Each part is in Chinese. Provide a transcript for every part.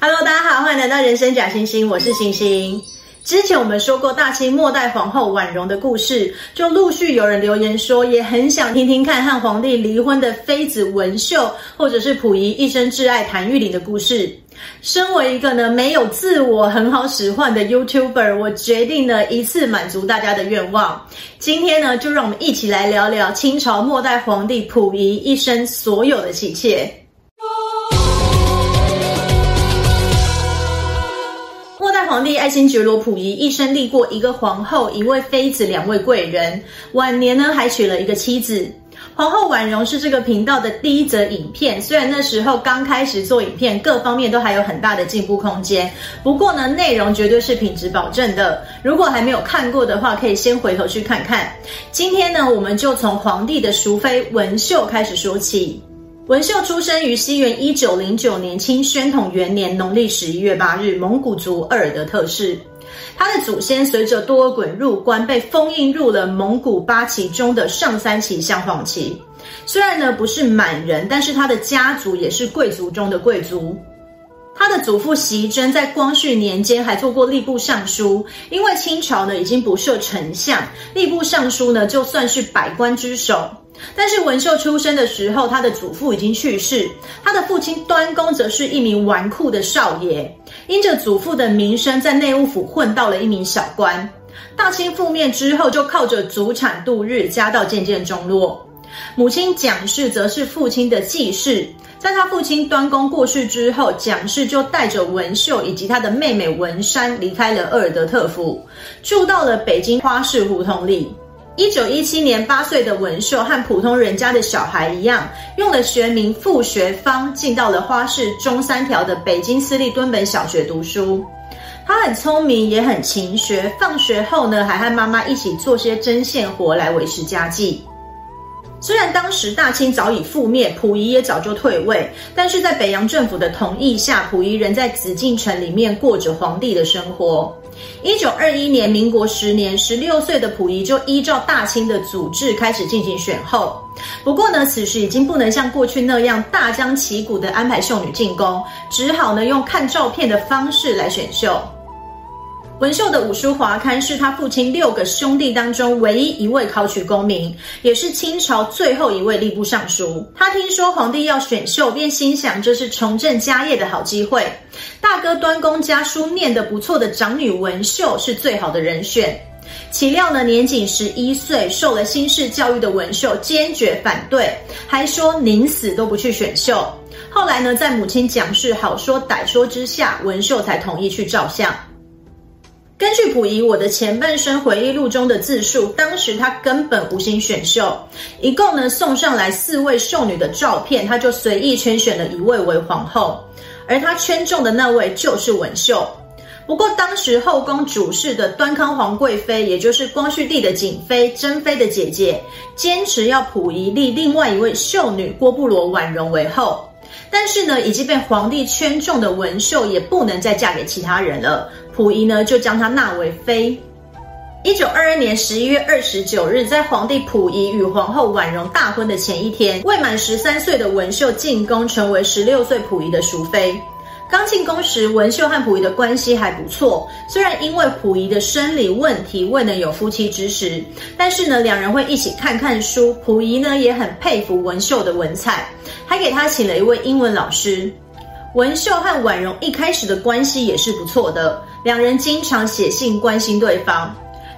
Hello，大家好，欢迎来到人生假星星，我是星星。之前我们说过大清末代皇后婉容的故事，就陆续有人留言说，也很想听听看和皇帝离婚的妃子文秀，或者是溥仪一生挚爱谭玉麟的故事。身为一个呢没有自我很好使唤的 YouTuber，我决定呢一次满足大家的愿望。今天呢，就让我们一起来聊聊清朝末代皇帝溥仪一生所有的喜妾。在皇帝爱新觉罗溥仪一生立过一个皇后、一位妃子、两位贵人，晚年呢还娶了一个妻子。皇后婉容是这个频道的第一则影片，虽然那时候刚开始做影片，各方面都还有很大的进步空间，不过呢，内容绝对是品质保证的。如果还没有看过的话，可以先回头去看看。今天呢，我们就从皇帝的淑妃文绣开始说起。文秀出生于西元一九零九年清宣统元年农历十一月八日，蒙古族鄂尔德特氏。他的祖先随着多尔衮入关，被封印入了蒙古八旗中的上三旗镶黄旗。虽然呢不是满人，但是他的家族也是贵族中的贵族。他的祖父习禛在光绪年间还做过吏部尚书，因为清朝呢已经不设丞相，吏部尚书呢就算是百官之首。但是文秀出生的时候，他的祖父已经去世，他的父亲端公则是一名纨绔的少爷，因着祖父的名声，在内务府混到了一名小官。大清覆灭之后，就靠着祖产度日，家道渐渐中落。母亲蒋氏则是父亲的继室，在他父亲端公过世之后，蒋氏就带着文秀以及他的妹妹文珊离开了鄂尔德特府，住到了北京花市胡同里。一九一七年，八岁的文秀和普通人家的小孩一样，用了学名傅学芳，进到了花市中三条的北京私立敦本小学读书。他很聪明，也很勤学。放学后呢，还和妈妈一起做些针线活来维持家计。虽然当时大清早已覆灭，溥仪也早就退位，但是在北洋政府的同意下，溥仪仍在紫禁城里面过着皇帝的生活。一九二一年，民国十年，十六岁的溥仪就依照大清的组织开始进行选后。不过呢，此时已经不能像过去那样大张旗鼓地安排秀女进宫，只好呢用看照片的方式来选秀。文秀的五叔华堪是他父亲六个兄弟当中唯一一位考取功名，也是清朝最后一位吏部尚书。他听说皇帝要选秀，便心想这是重振家业的好机会。大哥端公家书念得不错的长女文秀是最好的人选。岂料呢，年仅十一岁，受了新式教育的文秀坚决反对，还说宁死都不去选秀。后来呢，在母亲蒋氏好说歹说之下，文秀才同意去照相。根据溥仪《我的前半生回忆录》中的自述，当时他根本无心选秀，一共呢送上来四位秀女的照片，他就随意圈选了一位为皇后，而他圈中的那位就是文绣。不过当时后宫主事的端康皇贵妃，也就是光绪帝的景妃珍妃的姐姐，坚持要溥仪立另外一位秀女郭布罗婉容为后。但是呢，已经被皇帝圈中的文秀也不能再嫁给其他人了。溥仪呢，就将她纳为妃。一九二二年十一月二十九日，在皇帝溥仪与皇后婉容大婚的前一天，未满十三岁的文秀进宫，成为十六岁溥仪的淑妃。刚进宫时，文秀和溥仪的关系还不错。虽然因为溥仪的生理问题未能有夫妻之实，但是呢，两人会一起看看书。溥仪呢，也很佩服文秀的文采，还给他请了一位英文老师。文秀和婉容一开始的关系也是不错的，两人经常写信关心对方。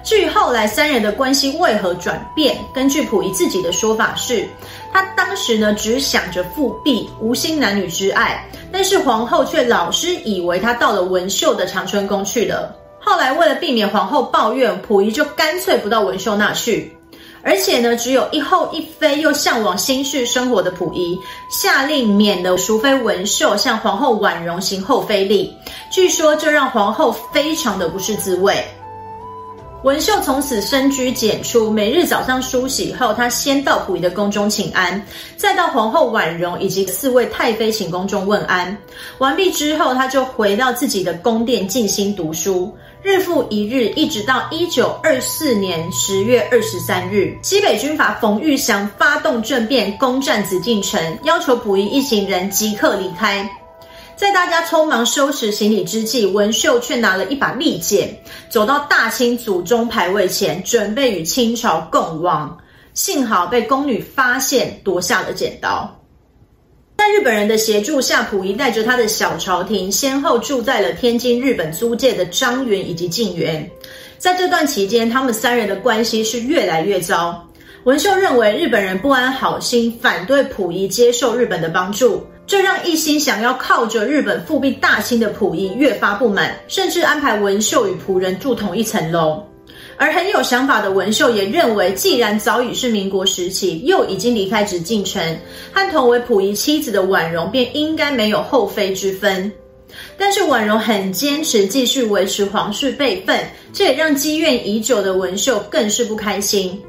至于后来三人的关系为何转变，根据溥仪自己的说法是，他当时呢只想着复辟，无心男女之爱，但是皇后却老是以为他到了文秀的长春宫去了。后来为了避免皇后抱怨，溥仪就干脆不到文秀那去。而且呢，只有一后一妃，又向往新式生活的溥仪，下令免了淑妃文秀向皇后婉容行后妃礼。据说这让皇后非常的不是滋味。文秀从此深居简出，每日早上梳洗后，她先到溥仪的宫中请安，再到皇后婉容以及四位太妃寝宫中问安。完毕之后，她就回到自己的宫殿静心读书。日复一日，一直到一九二四年十月二十三日，西北军阀冯玉祥发动政变，攻占紫禁城，要求溥仪一行人即刻离开。在大家匆忙收拾行李之际，文秀却拿了一把利剑，走到大清祖宗牌位前，准备与清朝共亡。幸好被宫女发现，夺下了剪刀。在日本人的协助下，溥仪带着他的小朝廷，先后住在了天津日本租界的张园以及静园。在这段期间，他们三人的关系是越来越糟。文秀认为日本人不安好心，反对溥仪接受日本的帮助。这让一心想要靠着日本复辟大清的溥仪越发不满，甚至安排文秀与仆人住同一层楼。而很有想法的文秀也认为，既然早已是民国时期，又已经离开紫禁城，和同为溥仪妻子的婉容便应该没有后妃之分。但是婉容很坚持继续维持皇室辈分，这也让积怨已久的文秀更是不开心。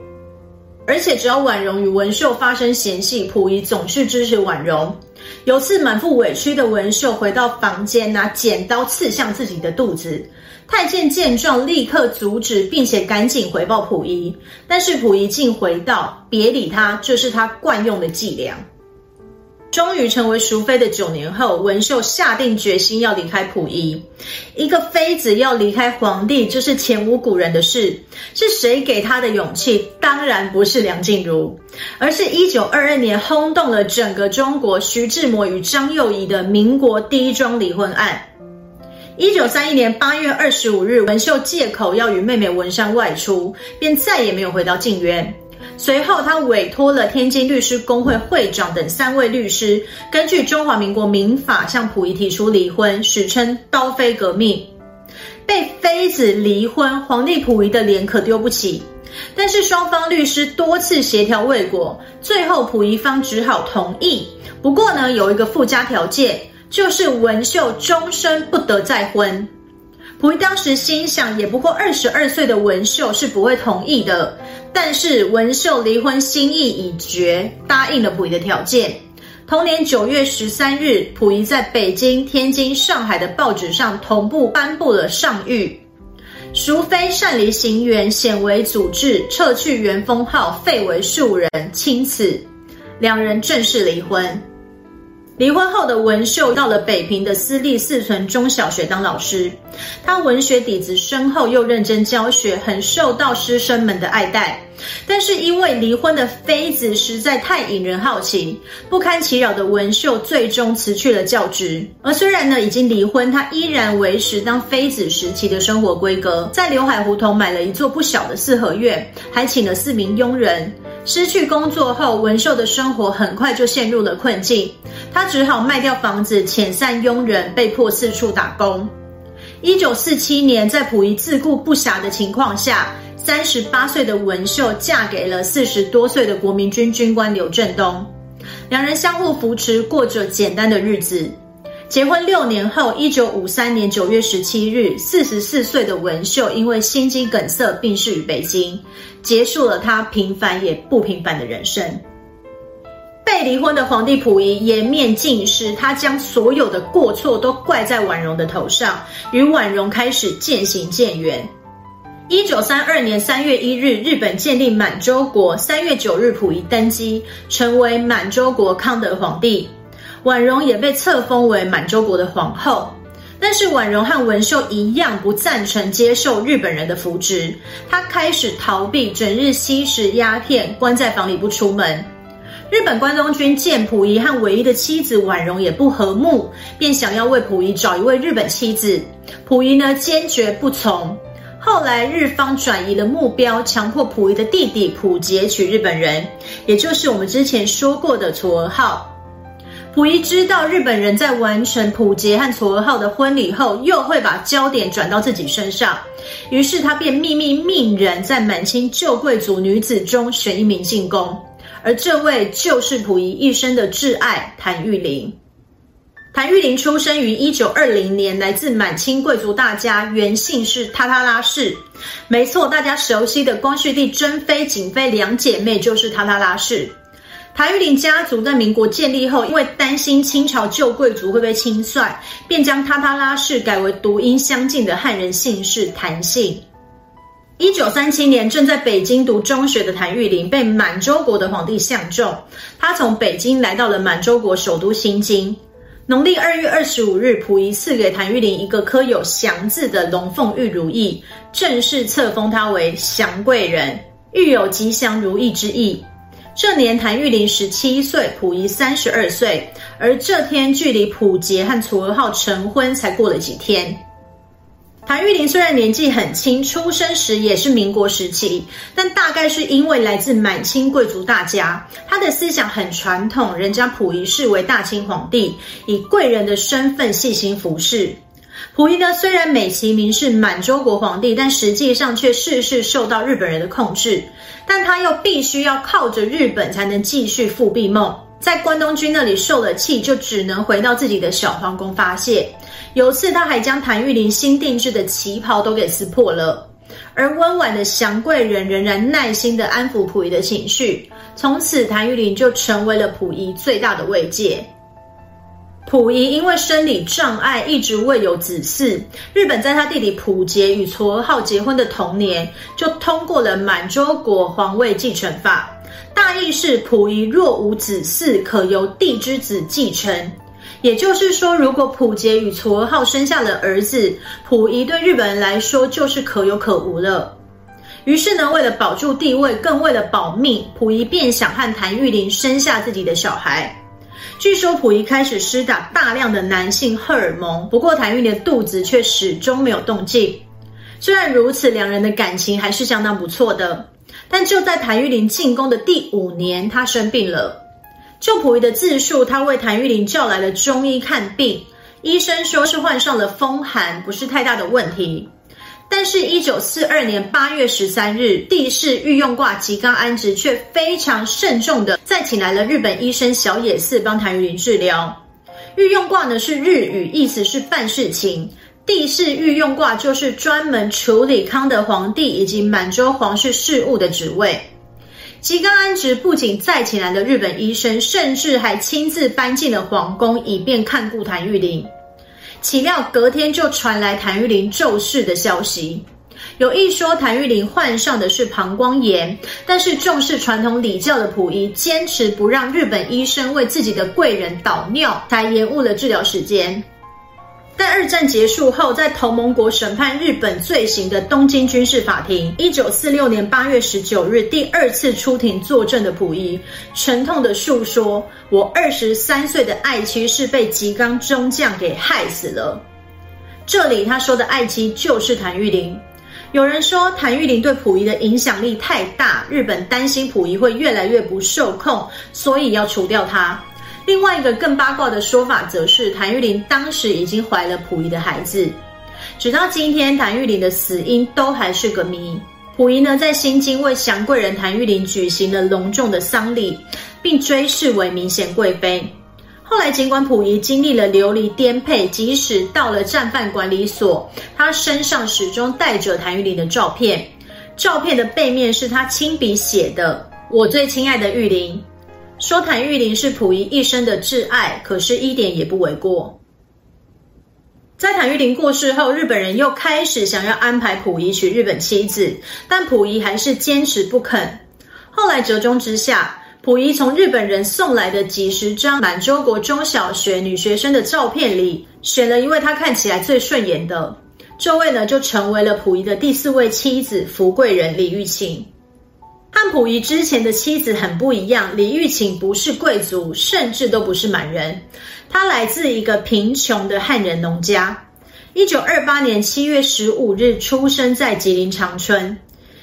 而且只要婉容与文秀发生嫌隙，溥仪总是支持婉容。有次满腹委屈的文秀回到房间，拿剪刀刺向自己的肚子。太监见状，立刻阻止，并且赶紧回报溥仪。但是溥仪竟回道：“别理他，这是他惯用的伎俩。”终于成为淑妃的九年后，文秀下定决心要离开溥仪。一个妃子要离开皇帝，这是前无古人的事。是谁给她的勇气？当然不是梁静茹，而是一九二二年轰动了整个中国徐志摩与张幼仪的民国第一桩离婚案。一九三一年八月二十五日，文秀借口要与妹妹文珊外出，便再也没有回到静园。随后，他委托了天津律师公会会长等三位律师，根据中华民国民法向溥仪提出离婚，史称“刀妃革命”。被妃子离婚，皇帝溥仪的脸可丢不起。但是双方律师多次协调未果，最后溥仪方只好同意。不过呢，有一个附加条件，就是文秀终身不得再婚。溥仪当时心想，也不过二十二岁的文秀是不会同意的。但是文秀离婚心意已决，答应了溥仪的条件。同年九月十三日，溥仪在北京、天津、上海的报纸上同步颁布了上谕：淑妃擅离行辕，显为祖制，撤去元封号，废为庶人，钦此。两人正式离婚。离婚后的文秀到了北平的私立四存中小学当老师，他文学底子深厚，又认真教学，很受到师生们的爱戴。但是因为离婚的妃子实在太引人好奇，不堪其扰的文秀最终辞去了教职。而虽然呢已经离婚，他依然维持当妃子时期的生活规格，在刘海胡同买了一座不小的四合院，还请了四名佣人。失去工作后，文秀的生活很快就陷入了困境。他只好卖掉房子，遣散佣人，被迫四处打工。一九四七年，在溥仪自顾不暇的情况下，三十八岁的文秀嫁给了四十多岁的国民军军官刘振东，两人相互扶持，过着简单的日子。结婚六年后，一九五三年九月十七日，四十四岁的文秀因为心肌梗塞病逝于北京，结束了他平凡也不平凡的人生。被离婚的皇帝溥仪颜面尽失，他将所有的过错都怪在婉容的头上，与婉容开始渐行渐远。一九三二年三月一日，日本建立满洲国，三月九日，溥仪登基，成为满洲国康德皇帝。婉容也被册封为满洲国的皇后，但是婉容和文秀一样不赞成接受日本人的扶植，她开始逃避，整日吸食鸦片，关在房里不出门。日本关东军见溥仪和唯一的妻子婉容也不和睦，便想要为溥仪找一位日本妻子，溥仪呢坚决不从。后来日方转移了目标，强迫溥仪的弟弟溥杰娶日本人，也就是我们之前说过的嵯峨号。溥仪知道日本人在完成溥杰和嵯峨号的婚礼后，又会把焦点转到自己身上，于是他便秘密命人在满清旧贵族女子中选一名进宫，而这位就是溥仪一生的挚爱谭玉麟。谭玉麟出生于一九二零年，来自满清贵族大家，原姓是塔塔拉氏。没错，大家熟悉的光绪帝珍妃、瑾妃两姐妹就是塔塔拉氏。谭玉麟家族在民国建立后，因为担心清朝旧贵族会被清算，便将塔塔拉氏改为读音相近的汉人姓氏谭姓。一九三七年，正在北京读中学的谭玉麟被满洲国的皇帝相中，他从北京来到了满洲国首都新京。农历二月二十五日，溥仪赐给谭玉麟一个刻有“祥”字的龙凤玉如意，正式册封他为祥贵人，寓有吉祥如意之意。这年谭玉麟十七岁，溥仪三十二岁，而这天距离溥杰和楚娥号成婚才过了几天。谭玉麟虽然年纪很轻，出生时也是民国时期，但大概是因为来自满清贵族大家，他的思想很传统，人家溥仪视为大清皇帝，以贵人的身份细心服侍。溥仪呢，虽然美其名是满洲国皇帝，但实际上却事事受到日本人的控制，但他又必须要靠着日本才能继续复辟梦，在关东军那里受了气，就只能回到自己的小皇宫发泄。有次，他还将谭玉麟新定制的旗袍都给撕破了，而温婉的祥贵人仍然耐心地安抚溥仪的情绪。从此，谭玉麟就成为了溥仪最大的慰藉。溥仪因为生理障碍，一直未有子嗣。日本在他弟弟溥杰与嵯峨号结婚的同年，就通过了满洲国皇位继承法，大意是溥仪若无子嗣，可由弟之子继承。也就是说，如果溥杰与嵯峨号生下了儿子，溥仪对日本人来说就是可有可无了。于是呢，为了保住地位，更为了保命，溥仪便想和谭玉麟生下自己的小孩。据说溥仪开始施打大量的男性荷尔蒙，不过谭玉麟的肚子却始终没有动静。虽然如此，两人的感情还是相当不错的。但就在谭玉麟进宫的第五年，他生病了。就溥仪的自述，他为谭玉麟叫来了中医看病，医生说是患上了风寒，不是太大的问题。但是，一九四二年八月十三日，帝释御用挂吉冈安直却非常慎重的再请来了日本医生小野寺帮谭玉林治疗。御用挂呢是日语，意思是办事情。帝释御用挂就是专门处理康德皇帝以及满洲皇室事务的职位。吉冈安直不仅再请来了日本医生，甚至还亲自搬进了皇宫，以便看顾谭玉林。岂料隔天就传来谭玉玲骤逝的消息。有一说谭玉玲患上的是膀胱炎，但是重视传统礼教的溥仪坚持不让日本医生为自己的贵人导尿，才延误了治疗时间。在二战结束后，在同盟国审判日本罪行的东京军事法庭，一九四六年八月十九日第二次出庭作证的溥仪，沉痛地诉说：“我二十三岁的爱妻是被吉冈中将给害死了。”这里他说的爱妻就是谭玉麟。有人说谭玉麟对溥仪的影响力太大，日本担心溥仪会越来越不受控，所以要除掉他。另外一个更八卦的说法，则是谭玉麟当时已经怀了溥仪的孩子。直到今天，谭玉麟的死因都还是个谜。溥仪呢，在新京为祥贵人谭玉麟举行了隆重的丧礼，并追谥为明贤贵妃。后来，尽管溥仪经历了流离颠沛，即使到了战犯管理所，他身上始终带着谭玉麟的照片。照片的背面是他亲笔写的：“我最亲爱的玉麟。”说谭玉麟是溥仪一生的挚爱，可是一点也不为过。在谭玉麟过世后，日本人又开始想要安排溥仪娶日本妻子，但溥仪还是坚持不肯。后来折中之下，溥仪从日本人送来的几十张满洲国中小学女学生的照片里，选了一位他看起来最顺眼的，这位呢就成为了溥仪的第四位妻子福贵人李玉琴。汉溥仪之前的妻子很不一样，李玉琴不是贵族，甚至都不是满人，她来自一个贫穷的汉人农家。一九二八年七月十五日出生在吉林长春。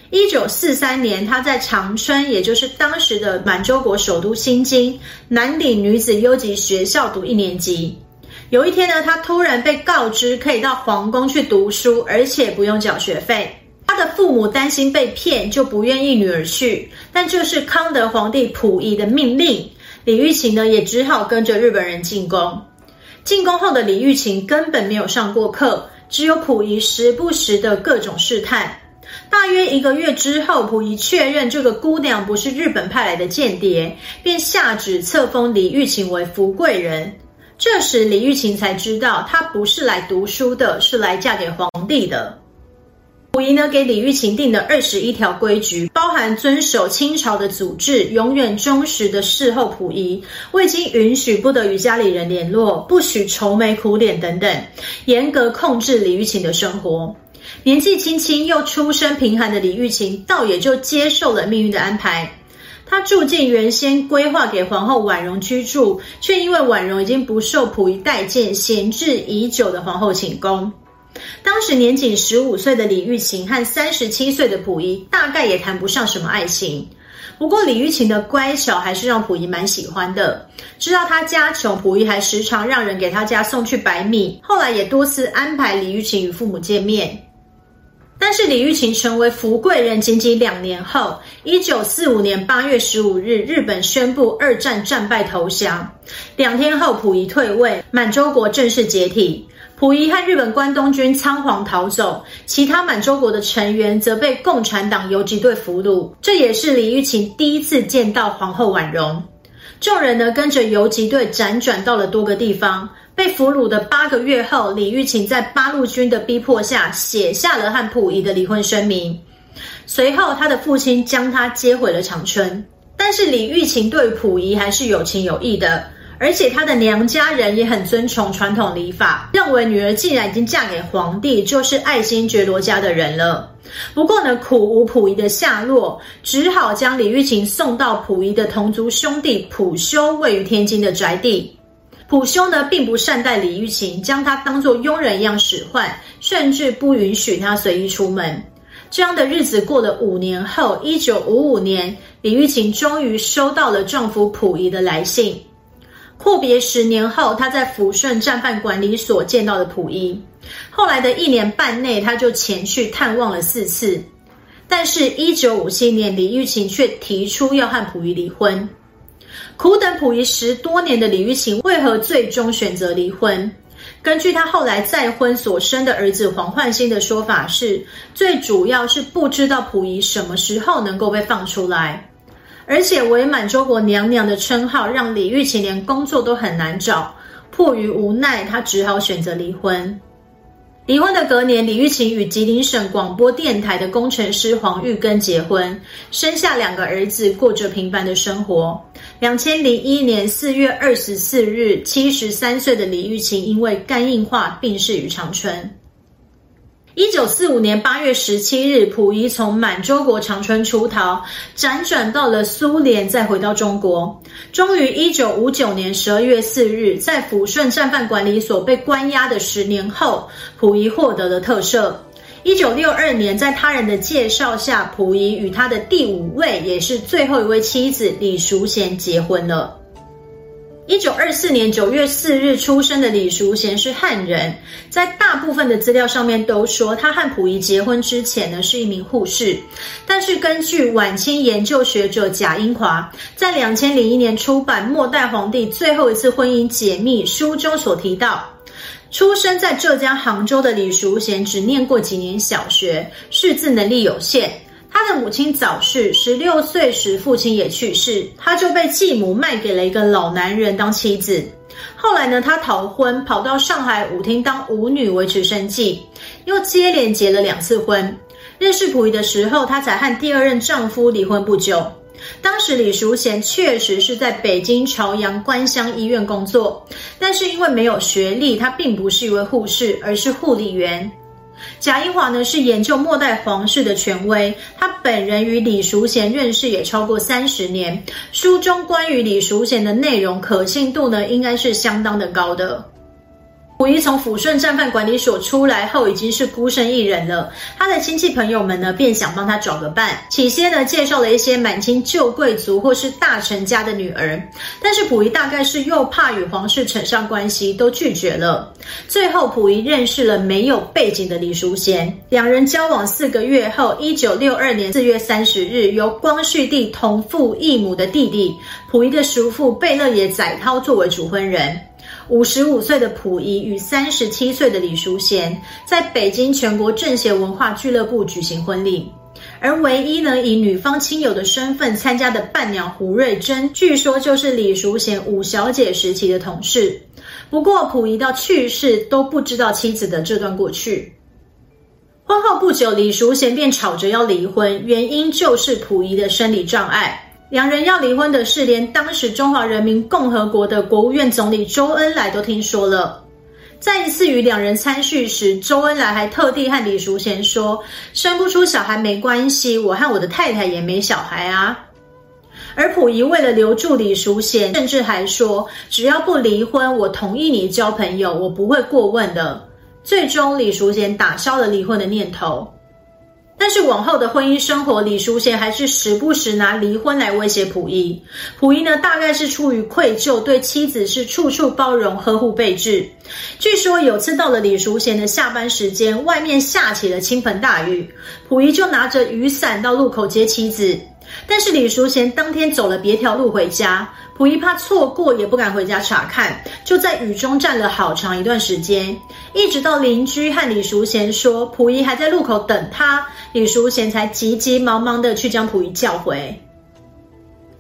一九四三年，她在长春，也就是当时的满洲国首都新京南岭女子优级学校读一年级。有一天呢，她突然被告知可以到皇宫去读书，而且不用缴学费。他的父母担心被骗，就不愿意女儿去。但这是康德皇帝溥仪的命令，李玉琴呢也只好跟着日本人进宫。进宫后的李玉琴根本没有上过课，只有溥仪时不时的各种试探。大约一个月之后，溥仪确认这个姑娘不是日本派来的间谍，便下旨册封李玉琴为福贵人。这时李玉琴才知道，她不是来读书的，是来嫁给皇帝的。溥仪呢，给李玉琴定的二十一条规矩，包含遵守清朝的祖制，永远忠实的侍候溥仪，未经允许不得与家里人联络，不许愁眉苦脸等等，严格控制李玉琴的生活。年纪轻轻又出身贫寒的李玉琴，倒也就接受了命运的安排。她住进原先规划给皇后婉容居住，却因为婉容已经不受溥仪待见，闲置已久的皇后寝宫。当时年仅十五岁的李玉琴和三十七岁的溥仪，大概也谈不上什么爱情。不过李玉琴的乖巧还是让溥仪蛮喜欢的。知道她家穷，溥仪还时常让人给她家送去白米。后来也多次安排李玉琴与父母见面。但是李玉琴成为福贵人仅仅两年后，一九四五年八月十五日，日本宣布二战战败投降。两天后，溥仪退位，满洲国正式解体。溥仪和日本关东军仓皇逃走，其他满洲国的成员则被共产党游击队俘虏。这也是李玉琴第一次见到皇后婉容。众人呢，跟着游击队辗转到了多个地方。被俘虏的八个月后，李玉琴在八路军的逼迫下，写下了和溥仪的离婚声明。随后，他的父亲将她接回了长春。但是，李玉琴对溥仪还是有情有义的，而且她的娘家人也很尊崇传统礼法，认为女儿既然已经嫁给皇帝，就是爱新觉罗家的人了。不过呢，苦无溥仪的下落，只好将李玉琴送到溥仪的同族兄弟溥修位于天津的宅地。溥修呢，并不善待李玉琴，将她当作佣人一样使唤，甚至不允许她随意出门。这样的日子过了五年后，一九五五年，李玉琴终于收到了丈夫溥仪的来信。阔别十年后，他在抚顺战犯管理所见到了溥仪。后来的一年半内，他就前去探望了四次。但是，一九五七年，李玉琴却提出要和溥仪离婚。苦等溥仪十多年的李玉琴，为何最终选择离婚？根据她后来再婚所生的儿子黄焕兴的说法是，最主要是不知道溥仪什么时候能够被放出来，而且伪满洲国娘娘的称号让李玉琴连工作都很难找，迫于无奈，她只好选择离婚。离婚的隔年，李玉琴与吉林省广播电台的工程师黄玉根结婚，生下两个儿子，过着平凡的生活。两千零一年四月二十四日，七十三岁的李玉琴因为肝硬化病逝于长春。一九四五年八月十七日，溥仪从满洲国长春出逃，辗转到了苏联，再回到中国。终于，一九五九年十二月四日，在抚顺战犯管理所被关押的十年后，溥仪获得了特赦。一九六二年，在他人的介绍下，溥仪与他的第五位，也是最后一位妻子李淑贤结婚了。一九二四年九月四日出生的李淑贤是汉人，在大部分的资料上面都说他和溥仪结婚之前呢是一名护士，但是根据晚清研究学者贾英华在两千零一年出版《末代皇帝最后一次婚姻解密》书中所提到，出生在浙江杭州的李淑贤只念过几年小学，识字能力有限。他的母亲早逝，十六岁时父亲也去世，他就被继母卖给了一个老男人当妻子。后来呢，他逃婚，跑到上海舞厅当舞女维持生计，又接连结了两次婚。认识溥仪的时候，他才和第二任丈夫离婚不久。当时李淑贤确实是在北京朝阳官乡医院工作，但是因为没有学历，他并不是一位护士，而是护理员。贾英华呢，是研究末代皇室的权威，他本人与李淑贤认识也超过三十年，书中关于李淑贤的内容可信度呢，应该是相当的高的。溥仪从抚顺战犯管理所出来后，已经是孤身一人了。他的亲戚朋友们呢，便想帮他找个伴。起先呢，介绍了一些满清旧贵族或是大臣家的女儿，但是溥仪大概是又怕与皇室扯上关系，都拒绝了。最后，溥仪认识了没有背景的李淑贤，两人交往四个月后，一九六二年四月三十日，由光绪帝同父异母的弟弟溥仪的叔父贝勒爷载涛作为主婚人。五十五岁的溥仪与三十七岁的李淑贤在北京全国政协文化俱乐部举行婚礼，而唯一呢以女方亲友的身份参加的伴娘胡瑞珍，据说就是李淑贤五小姐时期的同事。不过溥仪到去世都不知道妻子的这段过去。婚后不久，李淑贤便吵着要离婚，原因就是溥仪的生理障碍。两人要离婚的事，连当时中华人民共和国的国务院总理周恩来都听说了。在一次与两人餐叙时，周恩来还特地和李淑贤说：“生不出小孩没关系，我和我的太太也没小孩啊。”而溥仪为了留住李淑贤，甚至还说：“只要不离婚，我同意你交朋友，我不会过问的。”最终，李淑贤打消了离婚的念头。但是往后的婚姻生活，李淑贤还是时不时拿离婚来威胁溥仪。溥仪呢，大概是出于愧疚，对妻子是处处包容、呵护备至。据说有次到了李淑贤的下班时间，外面下起了倾盆大雨，溥仪就拿着雨伞到路口接妻子。但是李淑贤当天走了别条路回家，溥仪怕错过，也不敢回家查看，就在雨中站了好长一段时间，一直到邻居和李淑贤说溥仪还在路口等他，李淑贤才急急忙忙的去将溥仪叫回。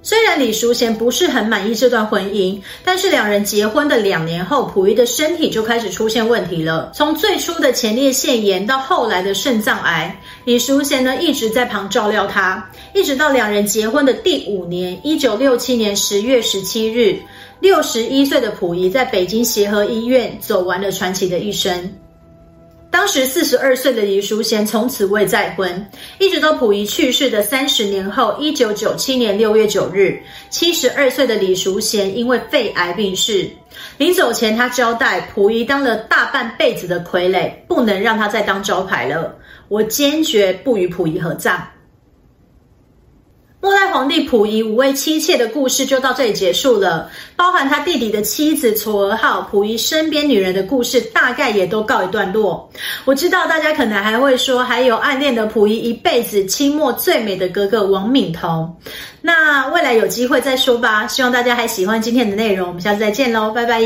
虽然李淑贤不是很满意这段婚姻，但是两人结婚的两年后，溥仪的身体就开始出现问题了。从最初的前列腺炎到后来的肾脏癌，李淑贤呢一直在旁照料他，一直到两人结婚的第五年，一九六七年十月十七日，六十一岁的溥仪在北京协和医院走完了传奇的一生。当时四十二岁的李淑贤从此未再婚，一直到溥仪去世的三十年后，一九九七年六月九日，七十二岁的李淑贤因为肺癌病逝。临走前，他交代溥仪当了大半辈子的傀儡，不能让他再当招牌了。我坚决不与溥仪合葬。末代皇帝溥仪五位妻妾的故事就到这里结束了，包含他弟弟的妻子嵯峨号、溥仪身边女人的故事，大概也都告一段落。我知道大家可能还会说，还有暗恋的溥仪一辈子清末最美的哥哥王敏彤。那未来有机会再说吧。希望大家还喜欢今天的内容，我们下次再见喽，拜拜。